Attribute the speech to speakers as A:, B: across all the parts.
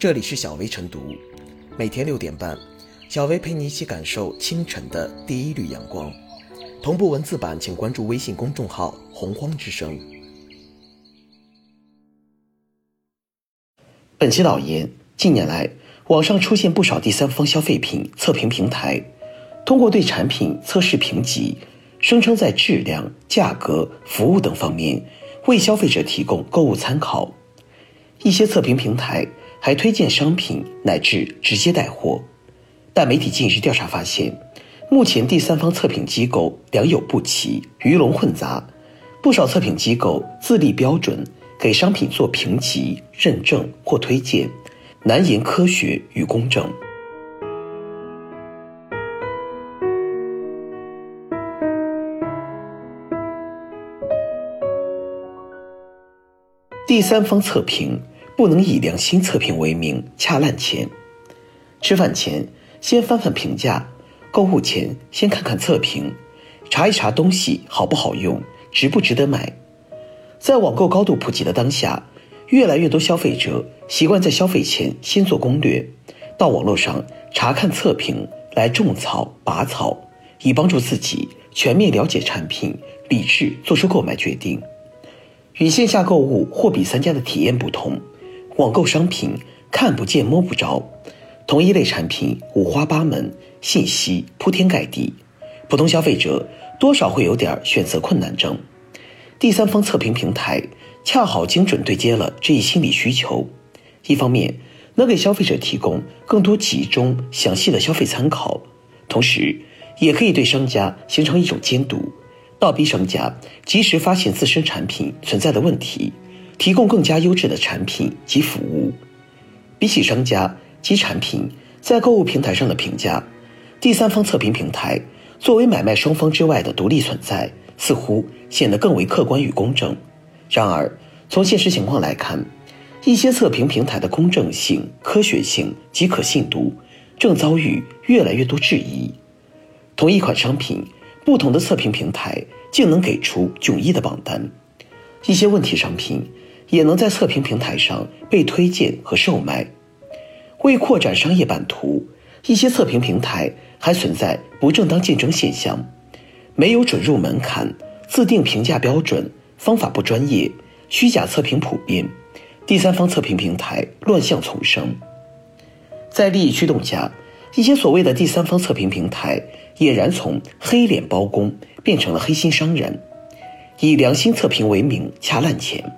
A: 这里是小薇晨读，每天六点半，小薇陪你一起感受清晨的第一缕阳光。同步文字版，请关注微信公众号“洪荒之声”。本期导言：近年来，网上出现不少第三方消费品测评平台，通过对产品测试评级，声称在质量、价格、服务等方面为消费者提供购物参考。一些测评平台还推荐商品乃至直接带货，但媒体近日调查发现，目前第三方测评机构良莠不齐、鱼龙混杂，不少测评机构自立标准，给商品做评级、认证或推荐，难言科学与公正。第三方测评不能以良心测评为名掐烂钱。吃饭前先翻翻评价，购物前先看看测评，查一查东西好不好用，值不值得买。在网购高度普及的当下，越来越多消费者习惯在消费前先做攻略，到网络上查看测评来种草拔草，以帮助自己全面了解产品，理智做出购买决定。与线下购物货比三家的体验不同，网购商品看不见摸不着，同一类产品五花八门，信息铺天盖地，普通消费者多少会有点选择困难症。第三方测评平台恰好精准对接了这一心理需求，一方面能给消费者提供更多集中详细的消费参考，同时也可以对商家形成一种监督。倒逼商家及时发现自身产品存在的问题，提供更加优质的产品及服务。比起商家及产品在购物平台上的评价，第三方测评平台作为买卖双方之外的独立存在，似乎显得更为客观与公正。然而，从现实情况来看，一些测评平台的公正性、科学性及可信度正遭遇越来越多质疑。同一款商品。不同的测评平台竟能给出迥异的榜单，一些问题商品也能在测评平台上被推荐和售卖。为扩展商业版图，一些测评平台还存在不正当竞争现象，没有准入门槛，自定评价标准，方法不专业，虚假测评普遍，第三方测评平台乱象丛生。在利益驱动下。一些所谓的第三方测评平台俨然从黑脸包工变成了黑心商人，以良心测评为名掐烂钱。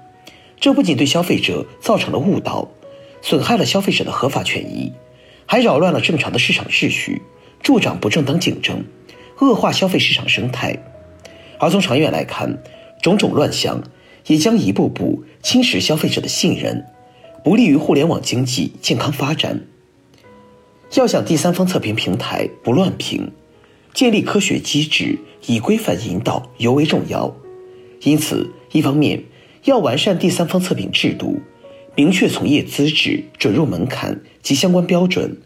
A: 这不仅对消费者造成了误导，损害了消费者的合法权益，还扰乱了正常的市场秩序，助长不正当竞争，恶化消费市场生态。而从长远来看，种种乱象也将一步步侵蚀消费者的信任，不利于互联网经济健康发展。要想第三方测评平台不乱评，建立科学机制以规范引导尤为重要。因此，一方面要完善第三方测评制度，明确从业资质、准入门槛及相关标准，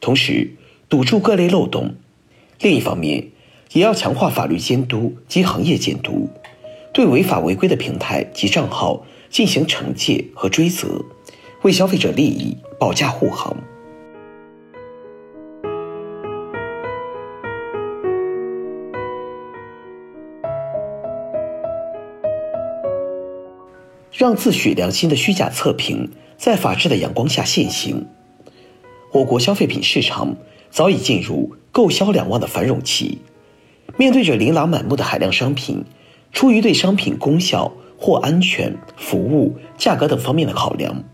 A: 同时堵住各类漏洞；另一方面，也要强化法律监督及行业监督，对违法违规的平台及账号进行惩戒和追责，为消费者利益保驾护航。让自诩良心的虚假测评在法治的阳光下现形。我国消费品市场早已进入购销两旺的繁荣期，面对着琳琅满目的海量商品，出于对商品功效或安全、服务、价格等方面的考量，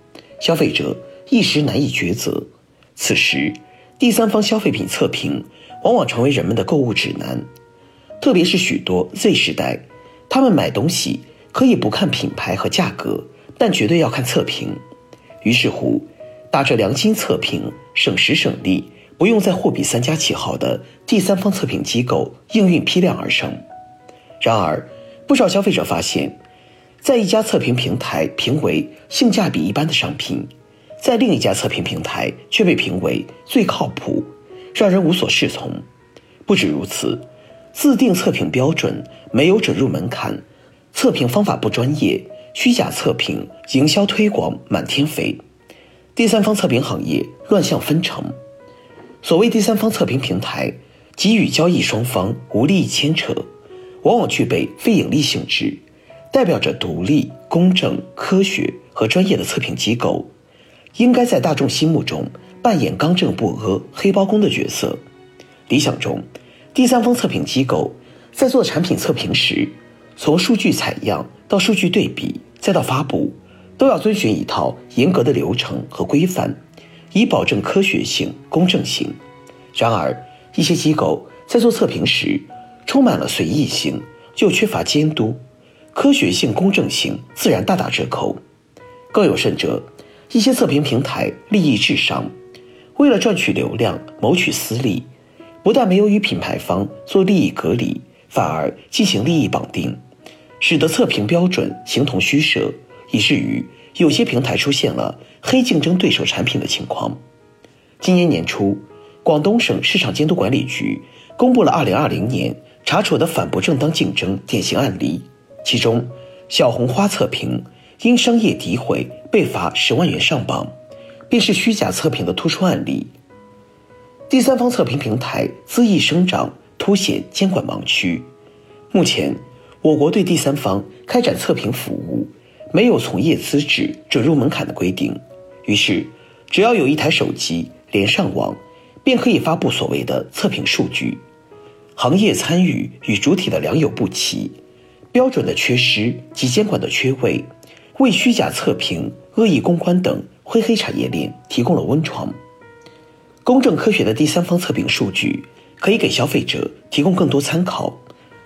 A: 消费者一时难以抉择。此时，第三方消费品测评往往成为人们的购物指南，特别是许多 Z 时代，他们买东西。可以不看品牌和价格，但绝对要看测评。于是乎，打着良心测评、省时省力、不用再货比三家旗号的第三方测评机构应运批量而生。然而，不少消费者发现，在一家测评平台评为性价比一般的商品，在另一家测评平台却被评为最靠谱，让人无所适从。不止如此，自定测评标准没有准入门槛。测评方法不专业，虚假测评，营销推广满天飞。第三方测评行业乱象纷呈。所谓第三方测评平台，给予交易双方无利益牵扯，往往具备非盈利性质，代表着独立、公正、科学和专业的测评机构，应该在大众心目中扮演刚正不阿、黑包公的角色。理想中，第三方测评机构在做产品测评时，从数据采样到数据对比，再到发布，都要遵循一套严格的流程和规范。以保证科学性、公正性。然而，一些机构在做测评时充满了随意性，又缺乏监督，科学性、公正性自然大打折扣。更有甚者，一些测评平台利益至上，为了赚取流量、谋取私利，不但没有与品牌方做利益隔离，反而进行利益绑定，使得测评标准形同虚设，以至于。有些平台出现了黑竞争对手产品的情况。今年年初，广东省市场监督管理局公布了2020年查处的反不正当竞争典型案例，其中小红花测评因商业诋毁被罚十万元上榜，便是虚假测评的突出案例。第三方测评平台恣意生长，凸显监管盲区。目前，我国对第三方开展测评服务。没有从业资质准入门槛的规定，于是只要有一台手机连上网，便可以发布所谓的测评数据。行业参与与主体的良莠不齐，标准的缺失及监管的缺位，为虚假测评、恶意公关等灰黑产业链提供了温床。公正科学的第三方测评数据，可以给消费者提供更多参考，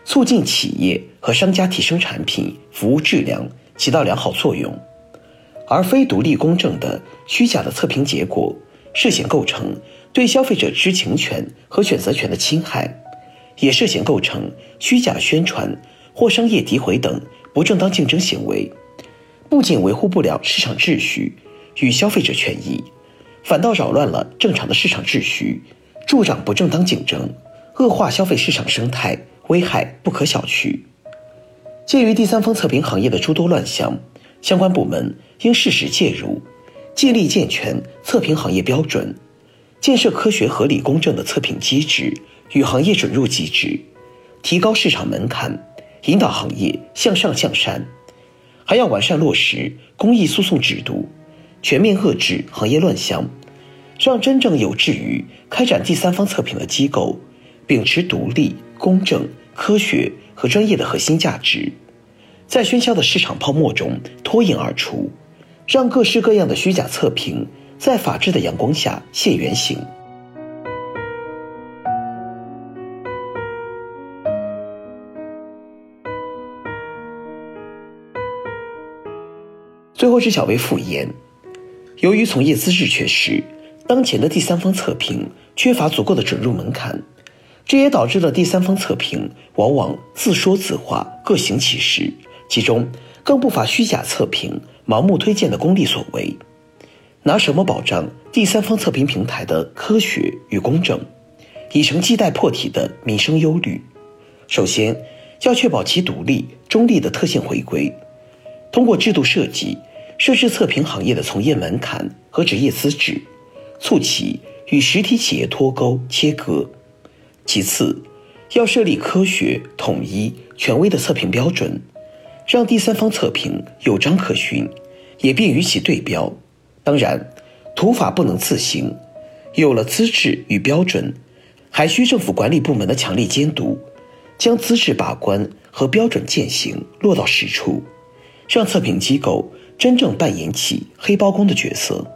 A: 促进企业和商家提升产品服务质量。起到良好作用，而非独立公正的虚假的测评结果，涉嫌构成对消费者知情权和选择权的侵害，也涉嫌构成虚假宣传或商业诋毁等不正当竞争行为，不仅维护不了市场秩序与消费者权益，反倒扰乱了正常的市场秩序，助长不正当竞争，恶化消费市场生态，危害不可小觑。鉴于第三方测评行业的诸多乱象，相关部门应适时介入，建立健全测评行业标准，建设科学合理公正的测评机制与行业准入机制，提高市场门槛，引导行业向上向善。还要完善落实公益诉讼制度，全面遏制行业乱象，让真正有志于开展第三方测评的机构，秉持独立、公正、科学。和专业的核心价值，在喧嚣的市场泡沫中脱颖而出，让各式各样的虚假测评在法治的阳光下现原形。最后是小微复言，由于从业资质缺失，当前的第三方测评缺乏足够的准入门槛。这也导致了第三方测评往往自说自话、各行其事，其中更不乏虚假测评、盲目推荐的功利所为。拿什么保障第三方测评平台的科学与公正，已成亟待破题的民生忧虑。首先，要确保其独立中立的特性回归，通过制度设计设置测评行业的从业门槛和职业资质，促其与实体企业脱钩切割。其次，要设立科学、统一、权威的测评标准，让第三方测评有章可循，也便于其对标。当然，土法不能自行，有了资质与标准，还需政府管理部门的强力监督，将资质把关和标准践行落到实处，让测评机构真正扮演起黑包工的角色。